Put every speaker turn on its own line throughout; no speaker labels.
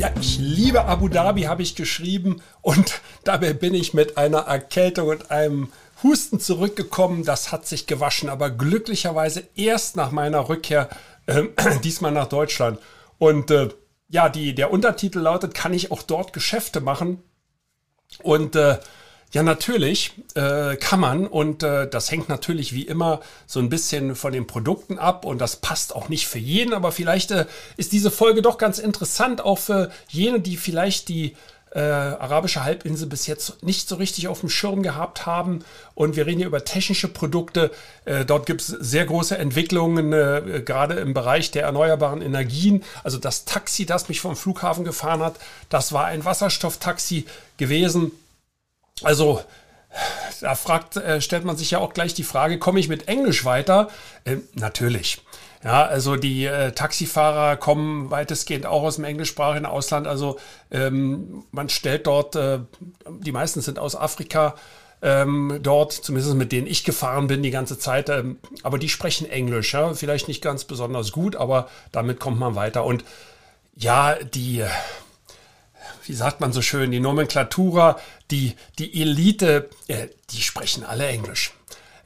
Ja, ich liebe Abu Dhabi, habe ich geschrieben. Und dabei bin ich mit einer Erkältung und einem Husten zurückgekommen. Das hat sich gewaschen, aber glücklicherweise erst nach meiner Rückkehr, äh, diesmal nach Deutschland. Und äh, ja, die, der Untertitel lautet, kann ich auch dort Geschäfte machen? Und äh, ja, natürlich äh, kann man und äh, das hängt natürlich wie immer so ein bisschen von den Produkten ab und das passt auch nicht für jeden, aber vielleicht äh, ist diese Folge doch ganz interessant, auch für jene, die vielleicht die äh, arabische Halbinsel bis jetzt nicht so richtig auf dem Schirm gehabt haben. Und wir reden hier über technische Produkte. Äh, dort gibt es sehr große Entwicklungen, äh, gerade im Bereich der erneuerbaren Energien. Also das Taxi, das mich vom Flughafen gefahren hat, das war ein Wasserstofftaxi gewesen also da fragt, äh, stellt man sich ja auch gleich die Frage, komme ich mit Englisch weiter? Äh, natürlich. Ja, also die äh, Taxifahrer kommen weitestgehend auch aus dem englischsprachigen Ausland. Also ähm, man stellt dort, äh, die meisten sind aus Afrika ähm, dort, zumindest mit denen ich gefahren bin die ganze Zeit. Ähm, aber die sprechen Englisch, ja, vielleicht nicht ganz besonders gut, aber damit kommt man weiter. Und ja, die wie sagt man so schön, die Nomenklatura, die, die Elite, äh, die sprechen alle Englisch.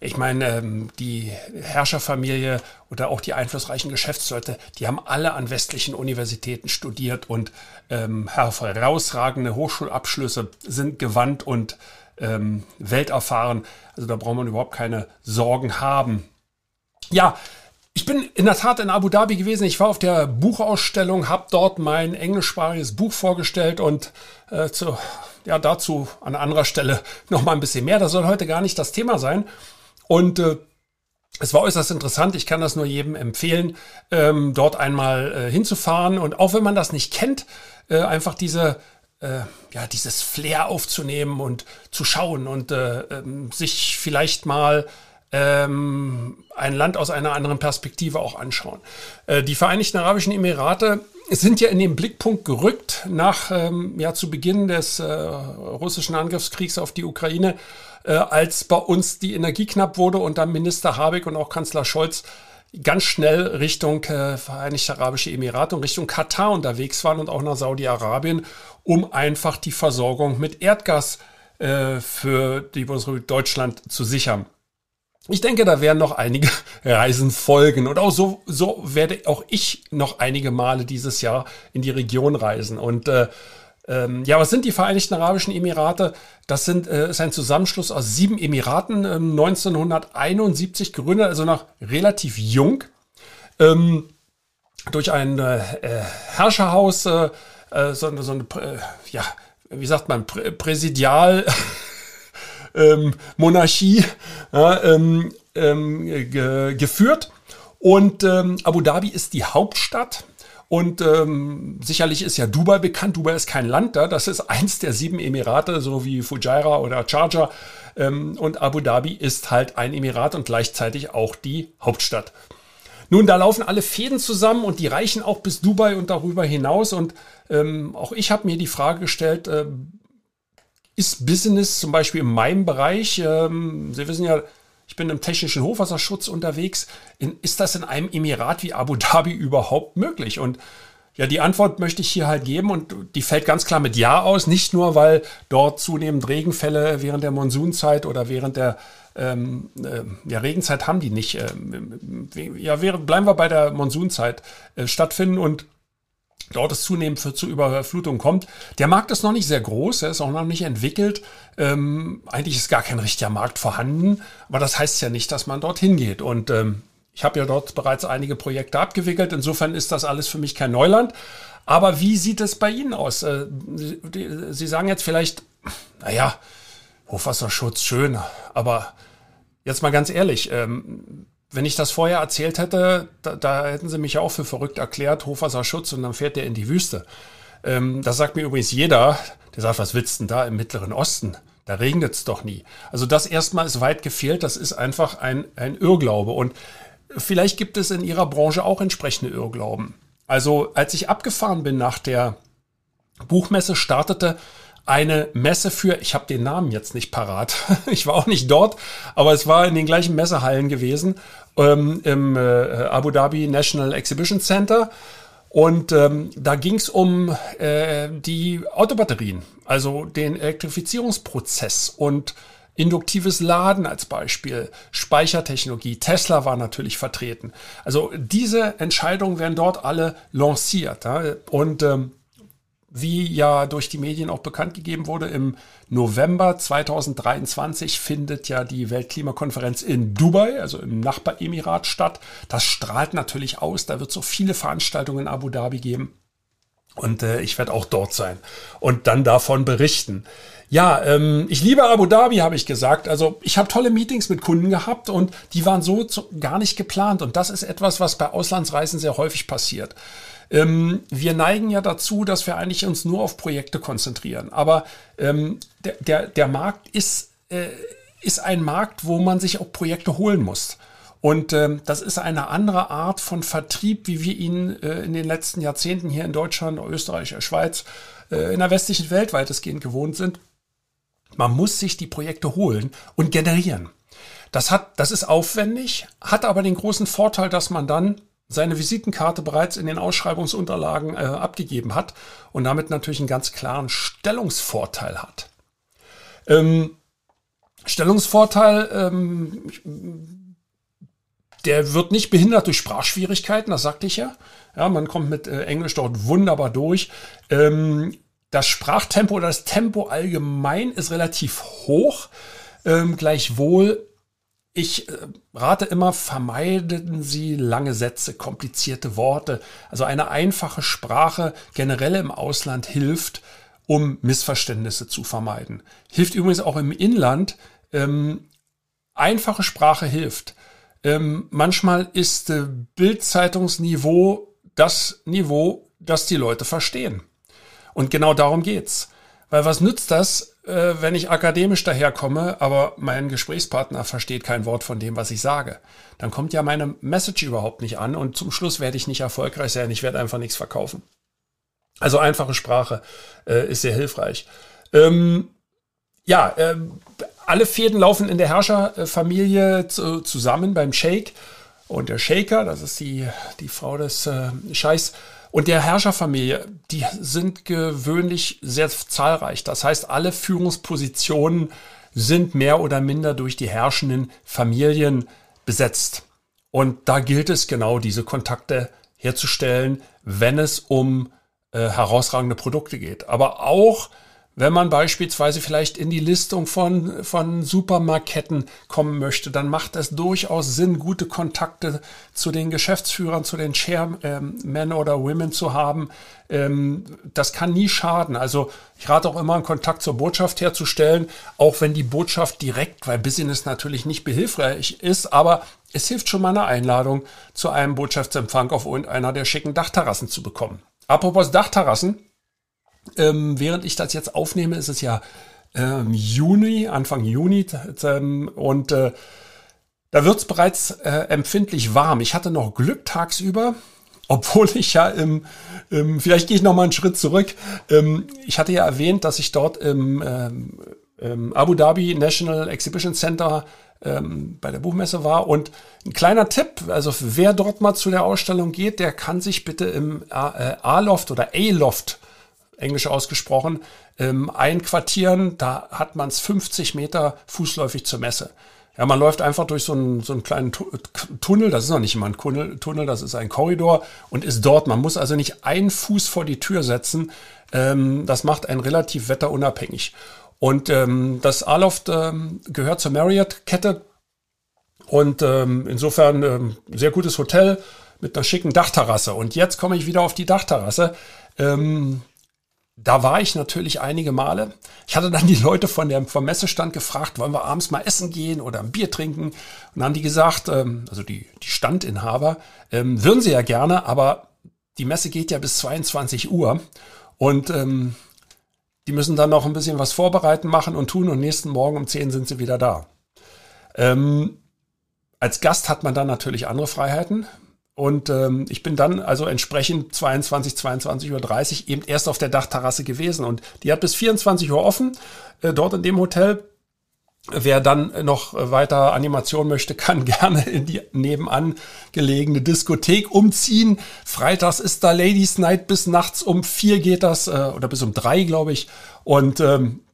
Ich meine, ähm, die Herrscherfamilie oder auch die einflussreichen Geschäftsleute, die haben alle an westlichen Universitäten studiert und ähm, herausragende Hochschulabschlüsse sind gewandt und ähm, welterfahren. Also da braucht man überhaupt keine Sorgen haben. Ja, ich bin in der Tat in Abu Dhabi gewesen. Ich war auf der Buchausstellung, habe dort mein englischsprachiges Buch vorgestellt und äh, zu, ja, dazu an anderer Stelle noch mal ein bisschen mehr. Das soll heute gar nicht das Thema sein. Und äh, es war äußerst interessant. Ich kann das nur jedem empfehlen, ähm, dort einmal äh, hinzufahren. Und auch wenn man das nicht kennt, äh, einfach diese äh, ja, dieses Flair aufzunehmen und zu schauen und äh, ähm, sich vielleicht mal ähm, ein Land aus einer anderen Perspektive auch anschauen. Äh, die Vereinigten Arabischen Emirate sind ja in den Blickpunkt gerückt nach ähm, ja zu Beginn des äh, russischen Angriffskriegs auf die Ukraine, äh, als bei uns die Energie knapp wurde und dann Minister Habeck und auch Kanzler Scholz ganz schnell Richtung äh, Vereinigte Arabische Emirate und Richtung Katar unterwegs waren und auch nach Saudi-Arabien, um einfach die Versorgung mit Erdgas äh, für die Bundesrepublik Deutschland zu sichern. Ich denke, da werden noch einige Reisen folgen. Und auch so, so werde auch ich noch einige Male dieses Jahr in die Region reisen. Und äh, ähm, ja, was sind die Vereinigten Arabischen Emirate? Das sind, äh, ist ein Zusammenschluss aus sieben Emiraten, äh, 1971 gegründet, also noch relativ jung. Ähm, durch ein äh, äh Herrscherhaus, äh, äh, so, so eine, ja, wie sagt man, Prä Präsidial. ähm, Monarchie ja, ähm, ähm, ge geführt. Und ähm, Abu Dhabi ist die Hauptstadt. Und ähm, sicherlich ist ja Dubai bekannt. Dubai ist kein Land da. Das ist eins der sieben Emirate, so wie Fujairah oder Sharjah. Ähm, und Abu Dhabi ist halt ein Emirat und gleichzeitig auch die Hauptstadt. Nun, da laufen alle Fäden zusammen und die reichen auch bis Dubai und darüber hinaus. Und ähm, auch ich habe mir die Frage gestellt, äh, ist Business zum Beispiel in meinem Bereich, ähm, Sie wissen ja, ich bin im technischen Hochwasserschutz unterwegs, in, ist das in einem Emirat wie Abu Dhabi überhaupt möglich? Und ja, die Antwort möchte ich hier halt geben und die fällt ganz klar mit Ja aus, nicht nur, weil dort zunehmend Regenfälle während der Monsunzeit oder während der ähm, äh, ja, Regenzeit haben die nicht. Ähm, ja, während, bleiben wir bei der Monsunzeit äh, stattfinden und dort es zunehmend für, zu Überflutung kommt. Der Markt ist noch nicht sehr groß, er ist auch noch nicht entwickelt. Ähm, eigentlich ist gar kein richtiger Markt vorhanden, aber das heißt ja nicht, dass man dorthin geht. Und ähm, ich habe ja dort bereits einige Projekte abgewickelt. Insofern ist das alles für mich kein Neuland. Aber wie sieht es bei Ihnen aus? Äh, Sie, Sie sagen jetzt vielleicht, naja, Hochwasserschutz schön, aber jetzt mal ganz ehrlich, ähm, wenn ich das vorher erzählt hätte, da, da hätten sie mich ja auch für verrückt erklärt, Hochwasserschutz und dann fährt der in die Wüste. Ähm, das sagt mir übrigens jeder, der sagt, was willst du denn da im Mittleren Osten? Da regnet es doch nie. Also das erstmal ist weit gefehlt, das ist einfach ein, ein Irrglaube. Und vielleicht gibt es in Ihrer Branche auch entsprechende Irrglauben. Also als ich abgefahren bin nach der Buchmesse, startete eine Messe für, ich habe den Namen jetzt nicht parat, ich war auch nicht dort, aber es war in den gleichen Messehallen gewesen, ähm, im äh, Abu Dhabi National Exhibition Center. Und ähm, da ging es um äh, die Autobatterien, also den Elektrifizierungsprozess und induktives Laden als Beispiel, Speichertechnologie, Tesla war natürlich vertreten. Also diese Entscheidungen werden dort alle lanciert. Ja? Und ähm, wie ja durch die Medien auch bekannt gegeben wurde, im November 2023 findet ja die Weltklimakonferenz in Dubai, also im Nachbaremirat statt. Das strahlt natürlich aus. Da wird so viele Veranstaltungen in Abu Dhabi geben. Und äh, ich werde auch dort sein und dann davon berichten. Ja, ähm, ich liebe Abu Dhabi, habe ich gesagt. Also ich habe tolle Meetings mit Kunden gehabt und die waren so zu, gar nicht geplant. Und das ist etwas, was bei Auslandsreisen sehr häufig passiert. Ähm, wir neigen ja dazu, dass wir eigentlich uns nur auf Projekte konzentrieren. Aber ähm, der, der, der Markt ist, äh, ist ein Markt, wo man sich auch Projekte holen muss. Und ähm, das ist eine andere Art von Vertrieb, wie wir ihn äh, in den letzten Jahrzehnten hier in Deutschland, Österreich, der Schweiz, äh, in der westlichen Welt weitestgehend gewohnt sind. Man muss sich die Projekte holen und generieren. Das hat, das ist aufwendig, hat aber den großen Vorteil, dass man dann seine Visitenkarte bereits in den Ausschreibungsunterlagen äh, abgegeben hat und damit natürlich einen ganz klaren Stellungsvorteil hat. Ähm, Stellungsvorteil, ähm, der wird nicht behindert durch Sprachschwierigkeiten, das sagte ich ja. Ja, man kommt mit äh, Englisch dort wunderbar durch. Ähm, das Sprachtempo oder das Tempo allgemein ist relativ hoch. Ähm, gleichwohl ich äh, rate immer, vermeiden Sie lange Sätze, komplizierte Worte. Also eine einfache Sprache generell im Ausland hilft, um Missverständnisse zu vermeiden. Hilft übrigens auch im Inland. Ähm, einfache Sprache hilft. Ähm, manchmal ist äh, Bildzeitungsniveau das Niveau, das die Leute verstehen. Und genau darum geht's. Weil was nützt das, äh, wenn ich akademisch daherkomme, aber mein Gesprächspartner versteht kein Wort von dem, was ich sage. Dann kommt ja meine Message überhaupt nicht an und zum Schluss werde ich nicht erfolgreich sein, ich werde einfach nichts verkaufen. Also einfache Sprache äh, ist sehr hilfreich. Ähm, ja, äh, alle Fäden laufen in der Herrscherfamilie zu, zusammen beim Shake. Und der Shaker, das ist die, die Frau des äh, Scheiß, und der Herrscherfamilie, die sind gewöhnlich sehr zahlreich. Das heißt, alle Führungspositionen sind mehr oder minder durch die herrschenden Familien besetzt. Und da gilt es genau, diese Kontakte herzustellen, wenn es um äh, herausragende Produkte geht. Aber auch wenn man beispielsweise vielleicht in die Listung von, von Supermarketten kommen möchte, dann macht es durchaus Sinn, gute Kontakte zu den Geschäftsführern, zu den Chairmen oder Women zu haben. Ähm, das kann nie schaden. Also ich rate auch immer, einen Kontakt zur Botschaft herzustellen, auch wenn die Botschaft direkt, weil Business natürlich nicht behilfreich ist, aber es hilft schon mal eine Einladung zu einem Botschaftsempfang auf irgendeiner der schicken Dachterrassen zu bekommen. Apropos Dachterrassen, ähm, während ich das jetzt aufnehme, ist es ja ähm, Juni, Anfang Juni ähm, und äh, da wird es bereits äh, empfindlich warm. Ich hatte noch Glück tagsüber, obwohl ich ja im, im vielleicht gehe ich noch mal einen Schritt zurück. Ähm, ich hatte ja erwähnt, dass ich dort im, ähm, im Abu Dhabi National Exhibition Center ähm, bei der Buchmesse war. Und ein kleiner Tipp, also wer dort mal zu der Ausstellung geht, der kann sich bitte im äh, A-Loft oder A-Loft englisch ausgesprochen, ähm, einquartieren. Da hat man es 50 Meter fußläufig zur Messe. Ja, man läuft einfach durch so einen, so einen kleinen Tunnel, das ist noch nicht mal ein Tunnel, das ist ein Korridor und ist dort. Man muss also nicht einen Fuß vor die Tür setzen. Ähm, das macht einen relativ wetterunabhängig. Und ähm, das Aloft ähm, gehört zur Marriott-Kette und ähm, insofern ähm, sehr gutes Hotel mit einer schicken Dachterrasse. Und jetzt komme ich wieder auf die Dachterrasse. Ähm, da war ich natürlich einige Male. Ich hatte dann die Leute von der, vom Messestand gefragt, wollen wir abends mal essen gehen oder ein Bier trinken? Und dann haben die gesagt, ähm, also die, die Standinhaber, ähm, würden sie ja gerne, aber die Messe geht ja bis 22 Uhr. Und ähm, die müssen dann noch ein bisschen was vorbereiten, machen und tun und nächsten Morgen um 10 sind sie wieder da. Ähm, als Gast hat man dann natürlich andere Freiheiten. Und ähm, ich bin dann also entsprechend 22, 22.30 Uhr eben erst auf der Dachterrasse gewesen. Und die hat bis 24 Uhr offen, äh, dort in dem Hotel. Wer dann noch weiter Animation möchte, kann gerne in die nebenan gelegene Diskothek umziehen. Freitags ist da Ladies Night bis nachts um vier geht das, äh, oder bis um drei, glaube ich. Und ähm, äh,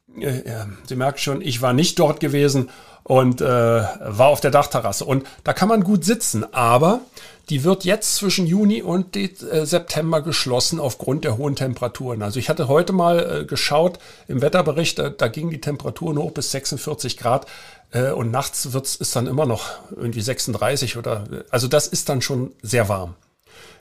Sie merken schon, ich war nicht dort gewesen und äh, war auf der Dachterrasse. Und da kann man gut sitzen, aber die wird jetzt zwischen Juni und äh, September geschlossen aufgrund der hohen Temperaturen. Also ich hatte heute mal äh, geschaut im Wetterbericht, da, da gingen die Temperaturen hoch bis 46 Grad äh, und nachts wird's, ist dann immer noch irgendwie 36 oder also das ist dann schon sehr warm.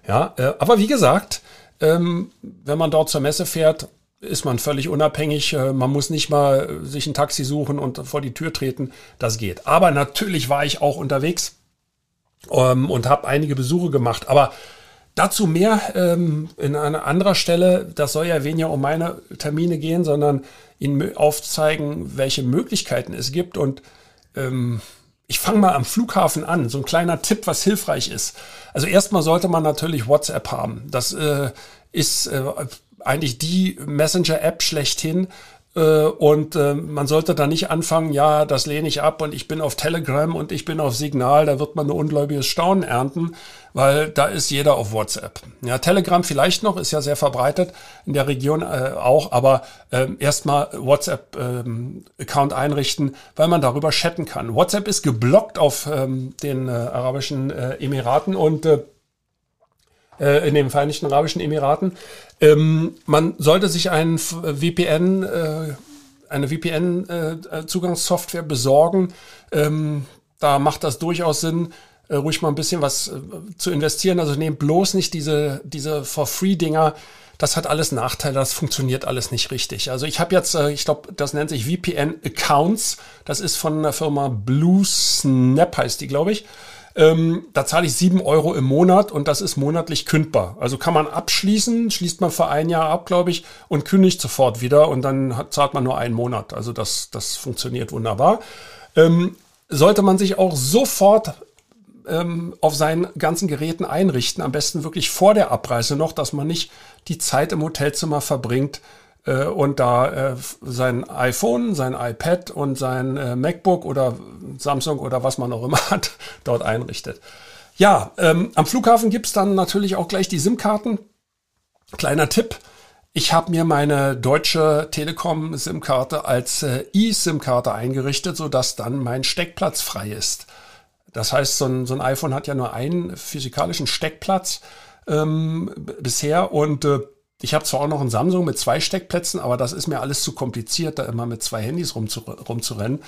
Ja, äh, aber wie gesagt, ähm, wenn man dort zur Messe fährt, ist man völlig unabhängig. Äh, man muss nicht mal sich ein Taxi suchen und vor die Tür treten. Das geht. Aber natürlich war ich auch unterwegs ähm, und habe einige Besuche gemacht. Aber dazu mehr ähm, in einer anderen Stelle. Das soll ja weniger um meine Termine gehen, sondern Ihnen aufzeigen, welche Möglichkeiten es gibt. Und ähm, ich fange mal am Flughafen an. So ein kleiner Tipp, was hilfreich ist. Also erstmal sollte man natürlich WhatsApp haben. Das äh, ist äh, eigentlich die Messenger-App schlechthin. Äh, und äh, man sollte da nicht anfangen, ja, das lehne ich ab und ich bin auf Telegram und ich bin auf Signal, da wird man ein ungläubiges Staunen ernten, weil da ist jeder auf WhatsApp. Ja, Telegram vielleicht noch, ist ja sehr verbreitet in der Region äh, auch, aber äh, erstmal WhatsApp-Account ähm, einrichten, weil man darüber chatten kann. WhatsApp ist geblockt auf ähm, den äh, Arabischen äh, Emiraten und äh, äh, in den Vereinigten Arabischen Emiraten. Ähm, man sollte sich einen VPN, äh, eine VPN-Zugangssoftware äh, besorgen. Ähm, da macht das durchaus Sinn, äh, ruhig mal ein bisschen was äh, zu investieren. Also nehmt bloß nicht diese, diese For-Free-Dinger. Das hat alles Nachteile, das funktioniert alles nicht richtig. Also ich habe jetzt, äh, ich glaube, das nennt sich VPN Accounts. Das ist von der Firma Blue Snap, heißt die, glaube ich. Ähm, da zahle ich sieben Euro im Monat und das ist monatlich kündbar. Also kann man abschließen, schließt man für ein Jahr ab, glaube ich, und kündigt sofort wieder und dann hat, zahlt man nur einen Monat. Also das, das funktioniert wunderbar. Ähm, sollte man sich auch sofort ähm, auf seinen ganzen Geräten einrichten, am besten wirklich vor der Abreise noch, dass man nicht die Zeit im Hotelzimmer verbringt, äh, und da äh, sein iPhone, sein iPad und sein äh, MacBook oder Samsung oder was man auch immer hat, dort einrichtet. Ja, ähm, am Flughafen gibt's dann natürlich auch gleich die SIM-Karten. Kleiner Tipp. Ich habe mir meine deutsche Telekom SIM-Karte als äh, eSIM-Karte eingerichtet, sodass dann mein Steckplatz frei ist. Das heißt, so ein, so ein iPhone hat ja nur einen physikalischen Steckplatz ähm, bisher und äh, ich habe zwar auch noch ein Samsung mit zwei Steckplätzen, aber das ist mir alles zu kompliziert, da immer mit zwei Handys rumzu, rumzurennen.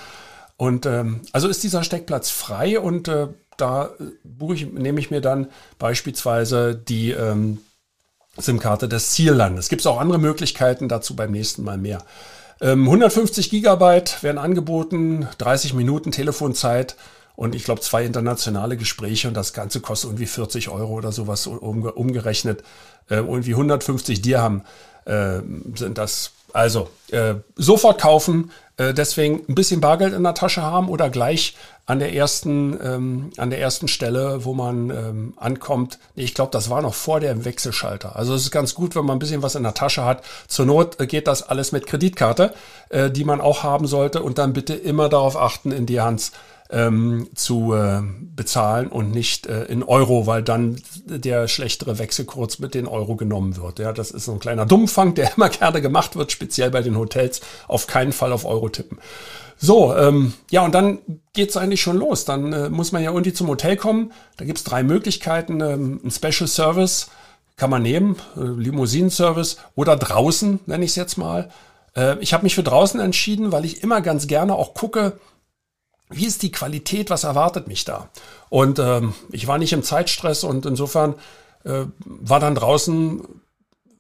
Und ähm, also ist dieser Steckplatz frei und äh, da buche ich, nehme ich mir dann beispielsweise die ähm, SIM-Karte des Ziellandes. Es gibt auch andere Möglichkeiten, dazu beim nächsten Mal mehr. Ähm, 150 Gigabyte werden angeboten, 30 Minuten Telefonzeit und ich glaube zwei internationale Gespräche und das Ganze kostet irgendwie 40 Euro oder sowas umgerechnet. Äh, irgendwie 150 Dirham äh, sind das. Also äh, sofort kaufen, äh, deswegen ein bisschen Bargeld in der Tasche haben oder gleich an der ersten, ähm, an der ersten Stelle, wo man ähm, ankommt. Ich glaube, das war noch vor dem Wechselschalter. Also es ist ganz gut, wenn man ein bisschen was in der Tasche hat. Zur Not äh, geht das alles mit Kreditkarte, äh, die man auch haben sollte und dann bitte immer darauf achten, in die Hand ähm, zu äh, bezahlen und nicht äh, in Euro, weil dann der schlechtere Wechselkurs mit den Euro genommen wird. Ja, das ist so ein kleiner Dummfang, der immer gerne gemacht wird, speziell bei den Hotels. Auf keinen Fall auf Euro tippen. So, ähm, ja, und dann geht's eigentlich schon los. Dann äh, muss man ja irgendwie zum Hotel kommen. Da gibt's drei Möglichkeiten. Ähm, ein Special Service kann man nehmen, äh, Limousinenservice oder draußen, nenne ich es jetzt mal. Äh, ich habe mich für draußen entschieden, weil ich immer ganz gerne auch gucke, wie ist die Qualität, was erwartet mich da? Und ähm, ich war nicht im Zeitstress und insofern äh, war dann draußen,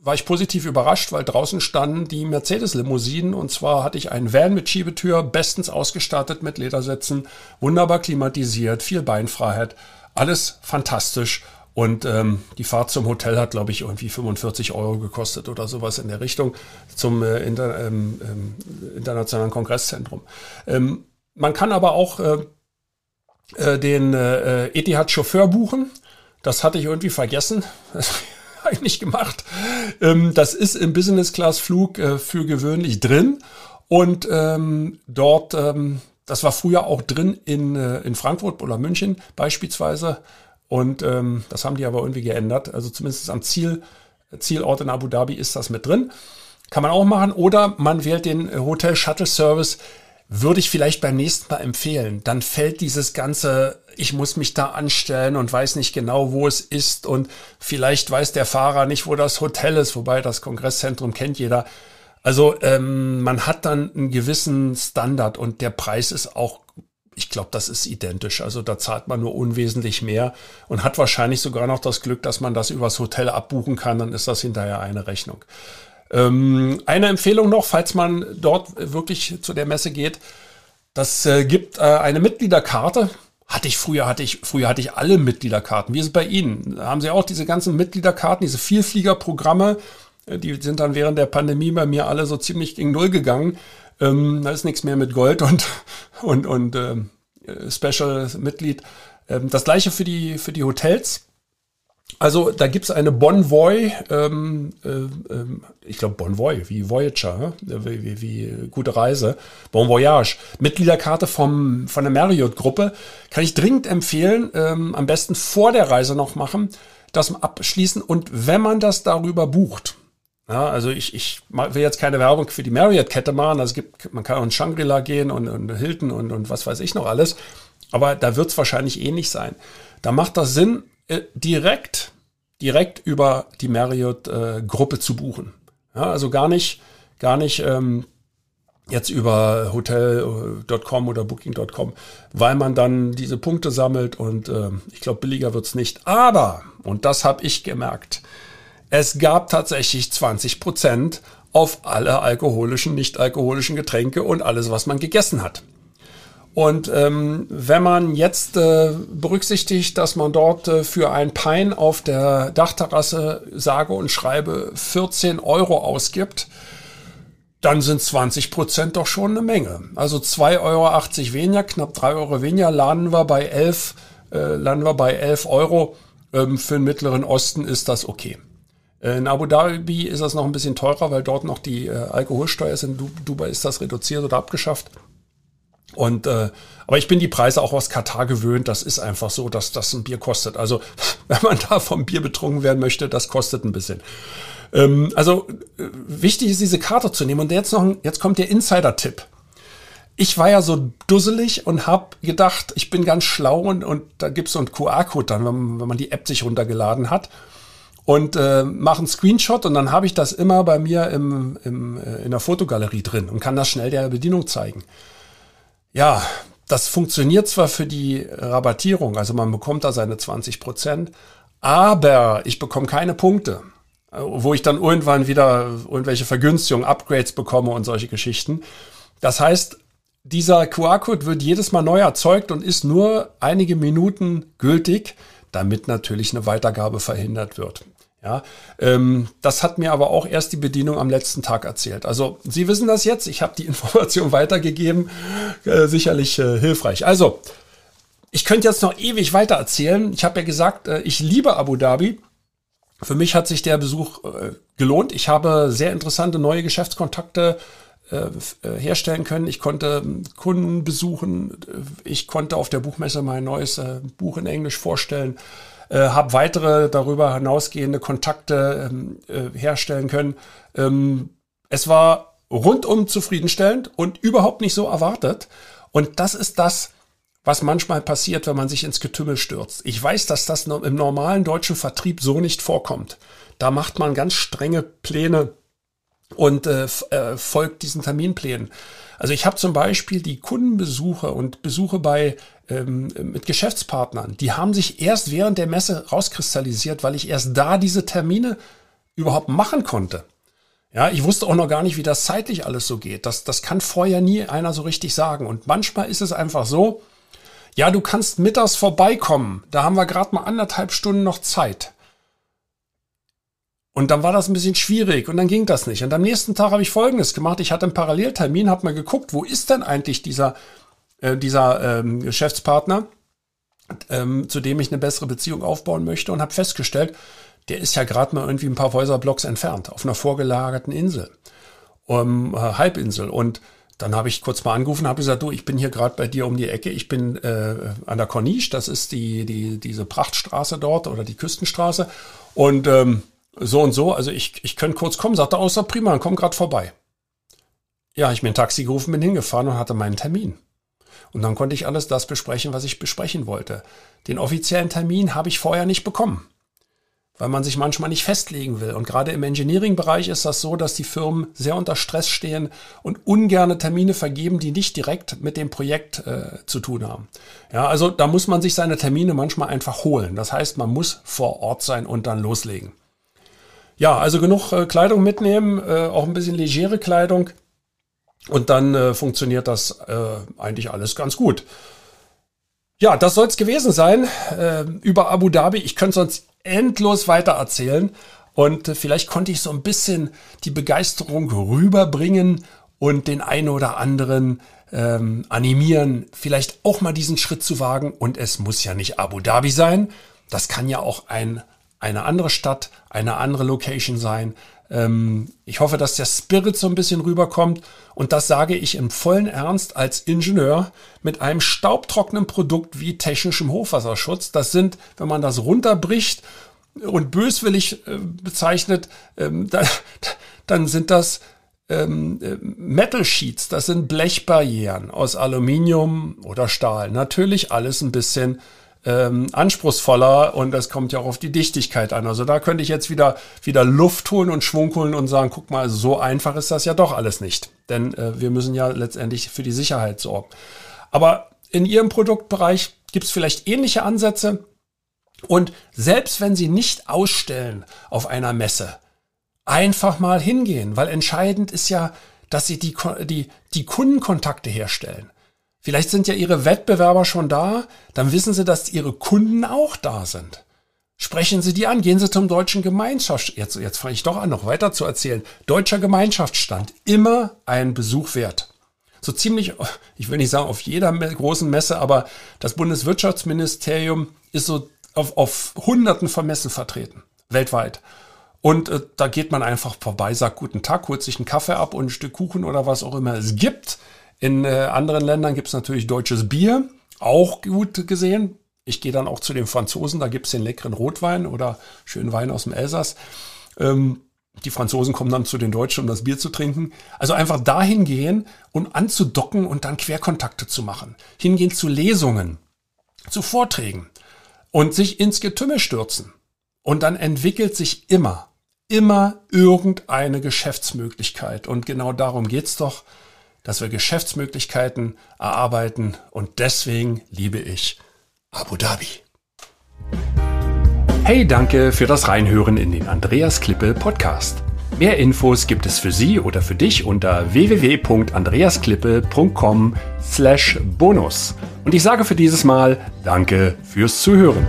war ich positiv überrascht, weil draußen standen die Mercedes-Limousinen und zwar hatte ich einen Van mit Schiebetür, bestens ausgestattet mit Ledersätzen, wunderbar klimatisiert, viel Beinfreiheit, alles fantastisch Und ähm, die Fahrt zum Hotel hat, glaube ich, irgendwie 45 Euro gekostet oder sowas in der Richtung zum äh, Inter, ähm, ähm, Internationalen Kongresszentrum. Ähm, man kann aber auch äh, äh, den äh, Etihad-Chauffeur buchen. Das hatte ich irgendwie vergessen. Das habe ich nicht gemacht. Ähm, das ist im Business-Class-Flug äh, für gewöhnlich drin. Und ähm, dort, ähm, das war früher auch drin in, äh, in Frankfurt oder München beispielsweise. Und ähm, das haben die aber irgendwie geändert. Also zumindest am Ziel, Zielort in Abu Dhabi ist das mit drin. Kann man auch machen. Oder man wählt den Hotel Shuttle Service. Würde ich vielleicht beim nächsten Mal empfehlen. Dann fällt dieses ganze, ich muss mich da anstellen und weiß nicht genau, wo es ist. Und vielleicht weiß der Fahrer nicht, wo das Hotel ist. Wobei das Kongresszentrum kennt jeder. Also ähm, man hat dann einen gewissen Standard und der Preis ist auch ich glaube, das ist identisch. Also da zahlt man nur unwesentlich mehr und hat wahrscheinlich sogar noch das Glück, dass man das übers Hotel abbuchen kann. Dann ist das hinterher eine Rechnung. Ähm, eine Empfehlung noch, falls man dort wirklich zu der Messe geht. Das äh, gibt äh, eine Mitgliederkarte. Hatte ich früher, hatte ich, früher hatte ich alle Mitgliederkarten. Wie ist es bei Ihnen? Haben Sie auch diese ganzen Mitgliederkarten, diese Vielfliegerprogramme? Äh, die sind dann während der Pandemie bei mir alle so ziemlich gegen Null gegangen. Ähm, da ist nichts mehr mit Gold und, und, und ähm, Special-Mitglied. Ähm, das gleiche für die, für die Hotels. Also da gibt's eine Bonvoy, ähm, äh, äh, ich glaube Bonvoy, wie Voyager, wie, wie, wie gute Reise, Bon Voyage, Mitgliederkarte vom, von der Marriott-Gruppe, kann ich dringend empfehlen, ähm, am besten vor der Reise noch machen, das abschließen und wenn man das darüber bucht, ja, also ich, ich will jetzt keine Werbung für die Marriott-Kette machen. Also es gibt, man kann auch in Shangri-La gehen und, und Hilton und, und was weiß ich noch alles. Aber da wird es wahrscheinlich ähnlich eh sein. Da macht das Sinn, äh, direkt, direkt über die Marriott-Gruppe äh, zu buchen. Ja, also gar nicht, gar nicht ähm, jetzt über Hotel.com oder Booking.com, weil man dann diese Punkte sammelt und äh, ich glaube, billiger wird's nicht. Aber, und das habe ich gemerkt, es gab tatsächlich 20 Prozent auf alle alkoholischen, nicht alkoholischen Getränke und alles, was man gegessen hat. Und ähm, wenn man jetzt äh, berücksichtigt, dass man dort äh, für ein Pein auf der Dachterrasse sage und schreibe 14 Euro ausgibt, dann sind 20 Prozent doch schon eine Menge. Also 2,80 Euro weniger, knapp 3 Euro weniger, landen wir bei 11, äh, landen wir bei 11 Euro. Ähm, für den Mittleren Osten ist das okay. Äh, in Abu Dhabi ist das noch ein bisschen teurer, weil dort noch die äh, Alkoholsteuer ist. In Dubai ist das reduziert oder abgeschafft. Und äh, aber ich bin die Preise auch aus Katar gewöhnt. Das ist einfach so, dass das ein Bier kostet. Also wenn man da vom Bier betrunken werden möchte, das kostet ein bisschen. Ähm, also äh, wichtig ist diese Karte zu nehmen. Und jetzt noch, jetzt kommt der Insider-Tipp. Ich war ja so dusselig und habe gedacht, ich bin ganz schlau und, und da gibt's so einen QR-Code dann, wenn, wenn man die App sich runtergeladen hat und äh, mache einen Screenshot und dann habe ich das immer bei mir im, im, äh, in der Fotogalerie drin und kann das schnell der Bedienung zeigen. Ja, das funktioniert zwar für die Rabattierung, also man bekommt da seine 20 Prozent, aber ich bekomme keine Punkte, wo ich dann irgendwann wieder irgendwelche Vergünstigungen, Upgrades bekomme und solche Geschichten. Das heißt, dieser QR-Code wird jedes Mal neu erzeugt und ist nur einige Minuten gültig, damit natürlich eine Weitergabe verhindert wird. Ja, ähm, das hat mir aber auch erst die Bedienung am letzten Tag erzählt. Also Sie wissen das jetzt. Ich habe die Information weitergegeben. Äh, sicherlich äh, hilfreich. Also ich könnte jetzt noch ewig weiter erzählen. Ich habe ja gesagt, äh, ich liebe Abu Dhabi. Für mich hat sich der Besuch äh, gelohnt. Ich habe sehr interessante neue Geschäftskontakte äh, äh, herstellen können. Ich konnte ähm, Kunden besuchen. Ich konnte auf der Buchmesse mein neues Buch in Englisch vorstellen äh, habe weitere darüber hinausgehende Kontakte ähm, äh, herstellen können. Ähm, es war rundum zufriedenstellend und überhaupt nicht so erwartet. Und das ist das, was manchmal passiert, wenn man sich ins Getümmel stürzt. Ich weiß, dass das im normalen deutschen Vertrieb so nicht vorkommt. Da macht man ganz strenge Pläne und äh, äh, folgt diesen Terminplänen. Also ich habe zum Beispiel die Kundenbesuche und Besuche bei ähm, mit Geschäftspartnern, die haben sich erst während der Messe rauskristallisiert, weil ich erst da diese Termine überhaupt machen konnte. Ja, ich wusste auch noch gar nicht, wie das zeitlich alles so geht. Das, das kann vorher nie einer so richtig sagen. Und manchmal ist es einfach so, ja, du kannst mittags vorbeikommen. Da haben wir gerade mal anderthalb Stunden noch Zeit. Und dann war das ein bisschen schwierig und dann ging das nicht. Und am nächsten Tag habe ich Folgendes gemacht. Ich hatte einen Paralleltermin, habe mal geguckt, wo ist denn eigentlich dieser, äh, dieser ähm, Geschäftspartner, ähm, zu dem ich eine bessere Beziehung aufbauen möchte und habe festgestellt, der ist ja gerade mal irgendwie ein paar Häuserblocks entfernt, auf einer vorgelagerten Insel, um, äh, Halbinsel. Und dann habe ich kurz mal angerufen habe gesagt, du, ich bin hier gerade bei dir um die Ecke. Ich bin äh, an der Corniche, das ist die, die, diese Prachtstraße dort oder die Küstenstraße. Und ähm, so und so, also ich, ich könnte kurz kommen, sagte außer prima, komm gerade vorbei. Ja, ich mir ein Taxi gerufen, bin hingefahren und hatte meinen Termin. Und dann konnte ich alles das besprechen, was ich besprechen wollte. Den offiziellen Termin habe ich vorher nicht bekommen weil man sich manchmal nicht festlegen will. Und gerade im Engineering-Bereich ist das so, dass die Firmen sehr unter Stress stehen und ungerne Termine vergeben, die nicht direkt mit dem Projekt äh, zu tun haben. Ja, also da muss man sich seine Termine manchmal einfach holen. Das heißt, man muss vor Ort sein und dann loslegen. Ja, also genug äh, Kleidung mitnehmen, äh, auch ein bisschen legere Kleidung. Und dann äh, funktioniert das äh, eigentlich alles ganz gut. Ja, das soll es gewesen sein äh, über Abu Dhabi. Ich könnte sonst endlos weiter erzählen. Und äh, vielleicht konnte ich so ein bisschen die Begeisterung rüberbringen und den einen oder anderen ähm, animieren, vielleicht auch mal diesen Schritt zu wagen. Und es muss ja nicht Abu Dhabi sein. Das kann ja auch ein, eine andere Stadt, eine andere Location sein. Ähm, ich hoffe, dass der Spirit so ein bisschen rüberkommt. Und das sage ich im vollen Ernst als Ingenieur mit einem staubtrockenen Produkt wie technischem Hochwasserschutz. Das sind, wenn man das runterbricht und böswillig äh, bezeichnet, ähm, da, dann sind das ähm, äh, Metal Sheets, das sind Blechbarrieren aus Aluminium oder Stahl. Natürlich alles ein bisschen ähm, anspruchsvoller und das kommt ja auch auf die Dichtigkeit an. Also da könnte ich jetzt wieder, wieder Luft holen und Schwung holen und sagen, guck mal, so einfach ist das ja doch alles nicht. Denn äh, wir müssen ja letztendlich für die Sicherheit sorgen. Aber in Ihrem Produktbereich gibt es vielleicht ähnliche Ansätze. Und selbst wenn Sie nicht ausstellen auf einer Messe, einfach mal hingehen, weil entscheidend ist ja, dass Sie die, die, die Kundenkontakte herstellen. Vielleicht sind ja Ihre Wettbewerber schon da, dann wissen Sie, dass Ihre Kunden auch da sind. Sprechen Sie die an, gehen Sie zum deutschen Gemeinschafts... Jetzt, jetzt fange ich doch an, noch weiter zu erzählen. Deutscher Gemeinschaftsstand, immer ein Besuch wert. So ziemlich, ich will nicht sagen auf jeder großen Messe, aber das Bundeswirtschaftsministerium ist so auf, auf Hunderten von Messen vertreten, weltweit. Und äh, da geht man einfach vorbei, sagt guten Tag, holt sich einen Kaffee ab und ein Stück Kuchen oder was auch immer es gibt. In äh, anderen Ländern gibt es natürlich deutsches Bier, auch gut gesehen. Ich gehe dann auch zu den Franzosen, da gibt es den leckeren Rotwein oder schönen Wein aus dem Elsass. Ähm, die Franzosen kommen dann zu den Deutschen, um das Bier zu trinken. Also einfach dahin gehen und anzudocken und dann Querkontakte zu machen. Hingehen zu Lesungen, zu Vorträgen und sich ins Getümmel stürzen. Und dann entwickelt sich immer, immer irgendeine Geschäftsmöglichkeit. Und genau darum geht's doch dass wir Geschäftsmöglichkeiten erarbeiten und deswegen liebe ich Abu Dhabi.
Hey, danke für das Reinhören in den Andreas Klippe Podcast. Mehr Infos gibt es für Sie oder für dich unter www.andreasklippe.com slash bonus. Und ich sage für dieses Mal Danke fürs Zuhören.